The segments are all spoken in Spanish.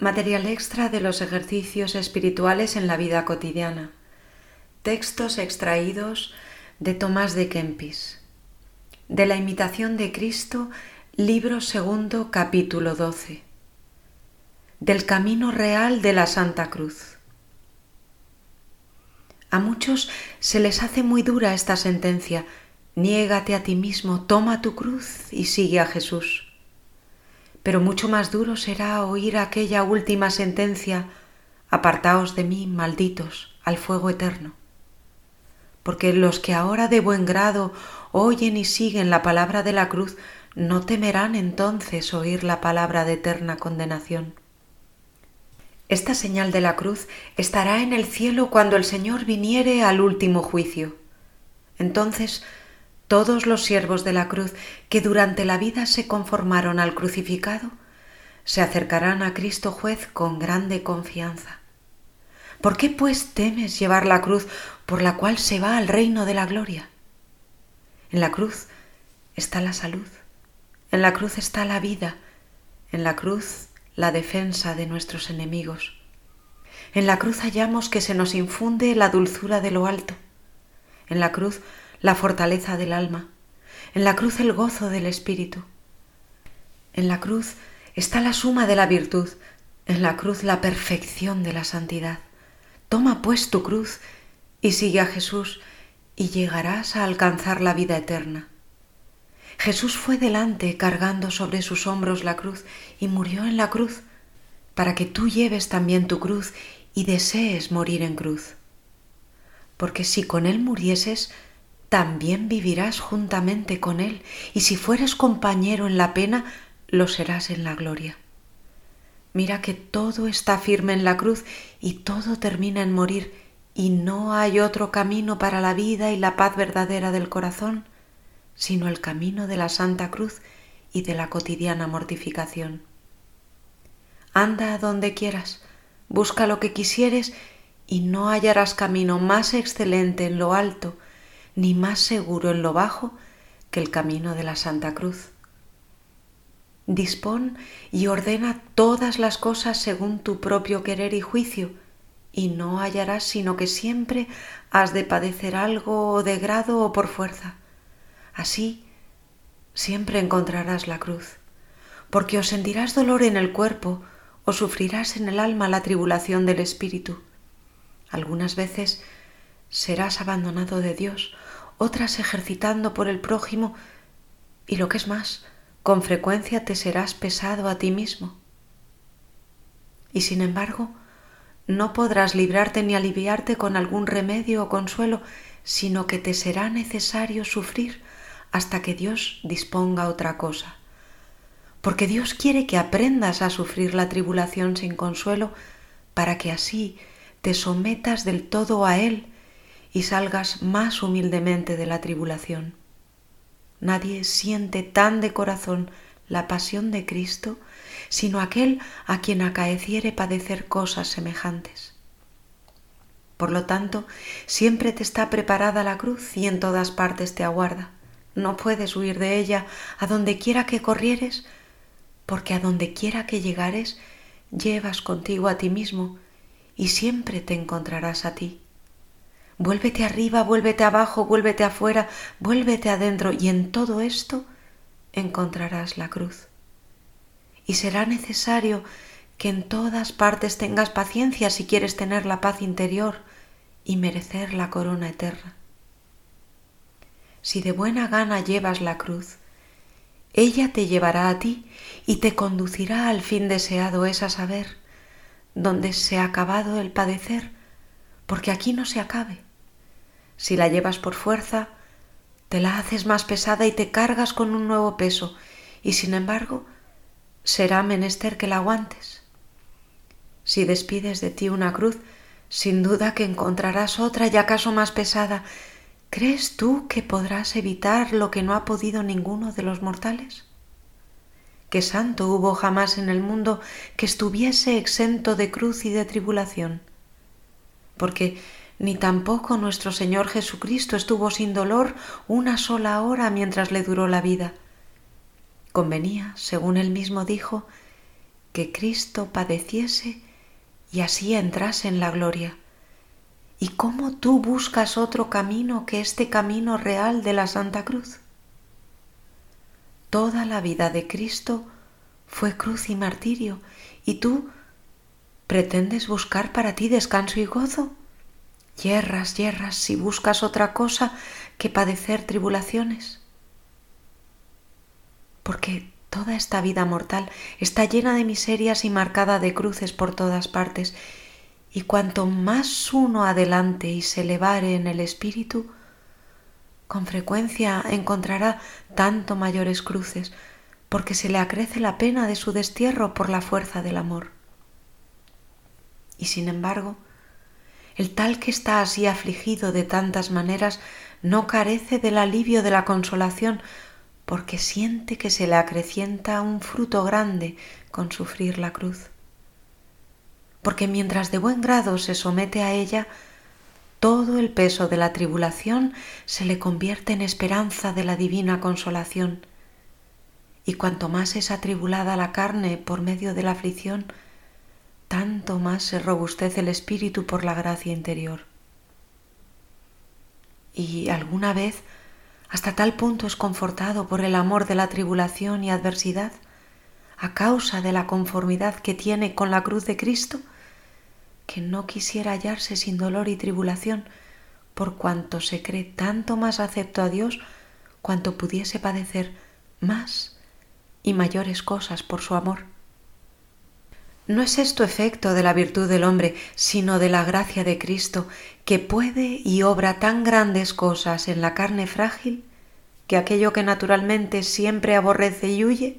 Material extra de los ejercicios espirituales en la vida cotidiana. Textos extraídos de Tomás de Kempis. De la imitación de Cristo, libro segundo, capítulo 12. Del camino real de la Santa Cruz. A muchos se les hace muy dura esta sentencia. Niégate a ti mismo, toma tu cruz y sigue a Jesús pero mucho más duro será oír aquella última sentencia, apartaos de mí, malditos, al fuego eterno. Porque los que ahora de buen grado oyen y siguen la palabra de la cruz, no temerán entonces oír la palabra de eterna condenación. Esta señal de la cruz estará en el cielo cuando el Señor viniere al último juicio. Entonces todos los siervos de la cruz que durante la vida se conformaron al crucificado, se acercarán a Cristo juez con grande confianza. ¿Por qué pues temes llevar la cruz por la cual se va al reino de la gloria? En la cruz está la salud, en la cruz está la vida, en la cruz la defensa de nuestros enemigos. En la cruz hallamos que se nos infunde la dulzura de lo alto. En la cruz la fortaleza del alma, en la cruz el gozo del espíritu. En la cruz está la suma de la virtud, en la cruz la perfección de la santidad. Toma pues tu cruz y sigue a Jesús y llegarás a alcanzar la vida eterna. Jesús fue delante cargando sobre sus hombros la cruz y murió en la cruz para que tú lleves también tu cruz y desees morir en cruz. Porque si con Él murieses, también vivirás juntamente con Él, y si fueres compañero en la pena, lo serás en la gloria. Mira que todo está firme en la cruz y todo termina en morir, y no hay otro camino para la vida y la paz verdadera del corazón, sino el camino de la Santa Cruz y de la cotidiana mortificación. Anda a donde quieras, busca lo que quisieres, y no hallarás camino más excelente en lo alto, ni más seguro en lo bajo que el camino de la Santa Cruz. Dispón y ordena todas las cosas según tu propio querer y juicio, y no hallarás sino que siempre has de padecer algo de grado o por fuerza. Así siempre encontrarás la cruz, porque o sentirás dolor en el cuerpo o sufrirás en el alma la tribulación del espíritu. Algunas veces serás abandonado de Dios otras ejercitando por el prójimo y lo que es más, con frecuencia te serás pesado a ti mismo. Y sin embargo, no podrás librarte ni aliviarte con algún remedio o consuelo, sino que te será necesario sufrir hasta que Dios disponga otra cosa. Porque Dios quiere que aprendas a sufrir la tribulación sin consuelo, para que así te sometas del todo a Él y salgas más humildemente de la tribulación. Nadie siente tan de corazón la pasión de Cristo sino aquel a quien acaeciere padecer cosas semejantes. Por lo tanto, siempre te está preparada la cruz y en todas partes te aguarda. No puedes huir de ella a donde quiera que corrieres, porque a donde quiera que llegares, llevas contigo a ti mismo y siempre te encontrarás a ti. Vuélvete arriba, vuélvete abajo, vuélvete afuera, vuélvete adentro y en todo esto encontrarás la cruz. Y será necesario que en todas partes tengas paciencia si quieres tener la paz interior y merecer la corona eterna. Si de buena gana llevas la cruz, ella te llevará a ti y te conducirá al fin deseado, es a saber, donde se ha acabado el padecer, porque aquí no se acabe si la llevas por fuerza, te la haces más pesada y te cargas con un nuevo peso, y sin embargo, será menester que la aguantes. Si despides de ti una cruz, sin duda que encontrarás otra y acaso más pesada. ¿Crees tú que podrás evitar lo que no ha podido ninguno de los mortales? ¿Qué santo hubo jamás en el mundo que estuviese exento de cruz y de tribulación? Porque ni tampoco nuestro Señor Jesucristo estuvo sin dolor una sola hora mientras le duró la vida. Convenía, según él mismo dijo, que Cristo padeciese y así entrase en la gloria. ¿Y cómo tú buscas otro camino que este camino real de la Santa Cruz? Toda la vida de Cristo fue cruz y martirio, y tú pretendes buscar para ti descanso y gozo. Yerras, yerras, si buscas otra cosa que padecer tribulaciones. Porque toda esta vida mortal está llena de miserias y marcada de cruces por todas partes, y cuanto más uno adelante y se elevare en el espíritu, con frecuencia encontrará tanto mayores cruces, porque se le acrece la pena de su destierro por la fuerza del amor. Y sin embargo, el tal que está así afligido de tantas maneras no carece del alivio de la consolación, porque siente que se le acrecienta un fruto grande con sufrir la cruz porque mientras de buen grado se somete a ella, todo el peso de la tribulación se le convierte en esperanza de la divina consolación. Y cuanto más es atribulada la carne por medio de la aflicción, tanto más se robustece el espíritu por la gracia interior. Y alguna vez hasta tal punto es confortado por el amor de la tribulación y adversidad, a causa de la conformidad que tiene con la cruz de Cristo, que no quisiera hallarse sin dolor y tribulación, por cuanto se cree tanto más acepto a Dios cuanto pudiese padecer más y mayores cosas por su amor. No es esto efecto de la virtud del hombre, sino de la gracia de Cristo, que puede y obra tan grandes cosas en la carne frágil, que aquello que naturalmente siempre aborrece y huye,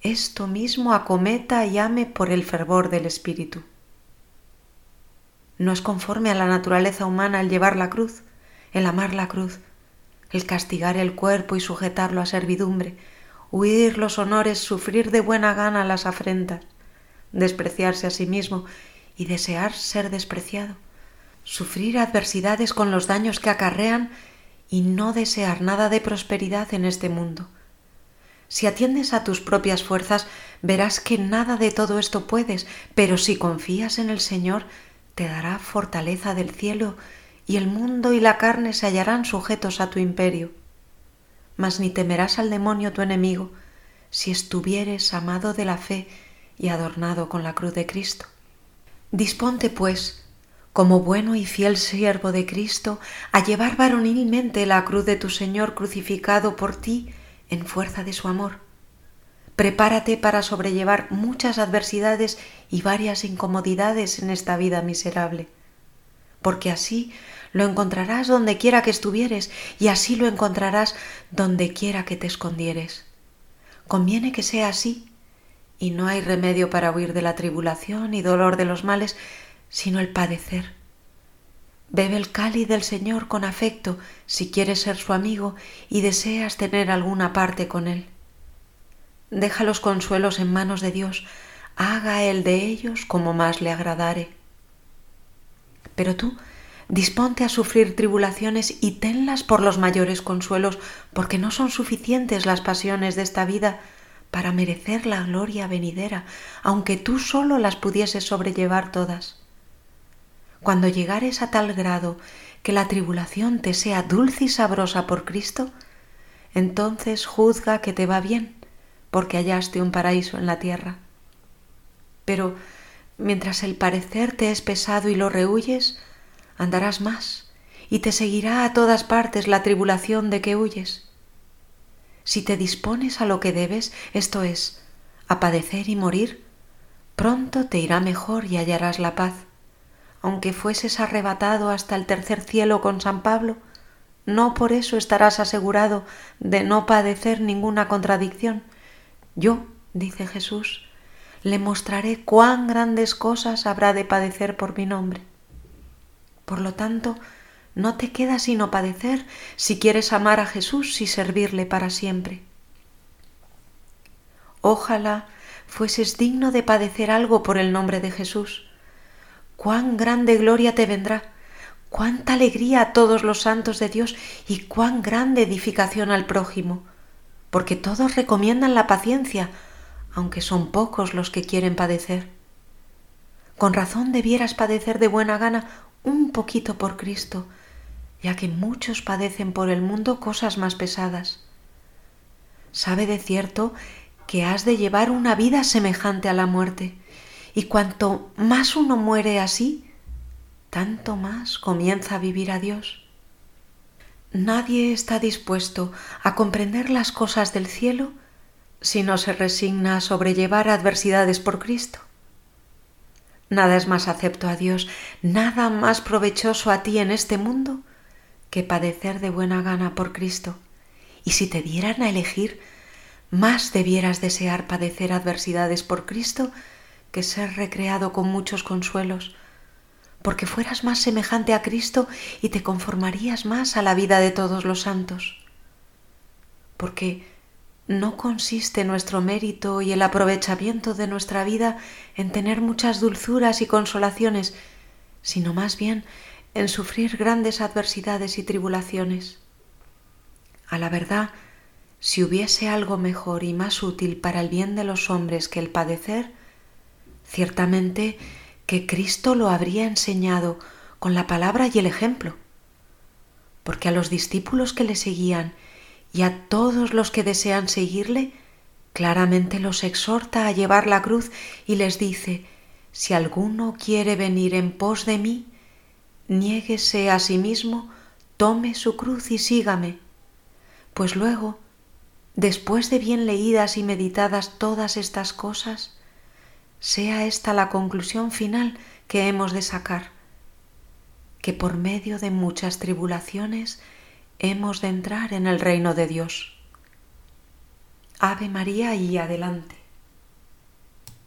esto mismo acometa y ame por el fervor del Espíritu. No es conforme a la naturaleza humana el llevar la cruz, el amar la cruz, el castigar el cuerpo y sujetarlo a servidumbre, huir los honores, sufrir de buena gana las afrentas, despreciarse a sí mismo y desear ser despreciado, sufrir adversidades con los daños que acarrean y no desear nada de prosperidad en este mundo si atiendes a tus propias fuerzas, verás que nada de todo esto puedes, pero si confías en el Señor, te dará fortaleza del cielo y el mundo y la carne se hallarán sujetos a tu imperio. Mas ni temerás al demonio tu enemigo, si estuvieres amado de la fe y adornado con la cruz de Cristo. Disponte, pues, como bueno y fiel siervo de Cristo, a llevar varonilmente la cruz de tu Señor crucificado por ti, en fuerza de su amor. Prepárate para sobrellevar muchas adversidades y varias incomodidades en esta vida miserable, porque así lo encontrarás donde quiera que estuvieres y así lo encontrarás donde quiera que te escondieres. Conviene que sea así, y no hay remedio para huir de la tribulación y dolor de los males, sino el padecer Bebe el cáliz del Señor con afecto si quieres ser su amigo y deseas tener alguna parte con Él. Deja los consuelos en manos de Dios, haga Él de ellos como más le agradare. Pero tú disponte a sufrir tribulaciones y tenlas por los mayores consuelos, porque no son suficientes las pasiones de esta vida para merecer la gloria venidera, aunque tú solo las pudieses sobrellevar todas. Cuando llegares a tal grado que la tribulación te sea dulce y sabrosa por Cristo, entonces juzga que te va bien, porque hallaste un paraíso en la tierra. Pero mientras el parecer te es pesado y lo rehuyes, andarás más, y te seguirá a todas partes la tribulación de que huyes. Si te dispones a lo que debes, esto es, a padecer y morir, pronto te irá mejor y hallarás la paz aunque fueses arrebatado hasta el tercer cielo con San Pablo, no por eso estarás asegurado de no padecer ninguna contradicción. Yo, dice Jesús, le mostraré cuán grandes cosas habrá de padecer por mi nombre. Por lo tanto, no te queda sino padecer si quieres amar a Jesús y servirle para siempre. Ojalá fueses digno de padecer algo por el nombre de Jesús cuán grande gloria te vendrá, cuánta alegría a todos los santos de Dios y cuán grande edificación al prójimo, porque todos recomiendan la paciencia, aunque son pocos los que quieren padecer. Con razón debieras padecer de buena gana un poquito por Cristo, ya que muchos padecen por el mundo cosas más pesadas. Sabe de cierto que has de llevar una vida semejante a la muerte, y cuanto más uno muere así, tanto más comienza a vivir a Dios. Nadie está dispuesto a comprender las cosas del cielo si no se resigna a sobrellevar adversidades por Cristo. Nada es más acepto a Dios, nada más provechoso a ti en este mundo que padecer de buena gana por Cristo. Y si te dieran a elegir, más debieras desear padecer adversidades por Cristo que ser recreado con muchos consuelos, porque fueras más semejante a Cristo y te conformarías más a la vida de todos los santos. Porque no consiste nuestro mérito y el aprovechamiento de nuestra vida en tener muchas dulzuras y consolaciones, sino más bien en sufrir grandes adversidades y tribulaciones. A la verdad, si hubiese algo mejor y más útil para el bien de los hombres que el padecer, ciertamente que Cristo lo habría enseñado con la palabra y el ejemplo, porque a los discípulos que le seguían y a todos los que desean seguirle, claramente los exhorta a llevar la cruz y les dice, si alguno quiere venir en pos de mí, niéguese a sí mismo, tome su cruz y sígame. Pues luego, después de bien leídas y meditadas todas estas cosas, sea esta la conclusión final que hemos de sacar, que por medio de muchas tribulaciones hemos de entrar en el reino de Dios. Ave María y adelante.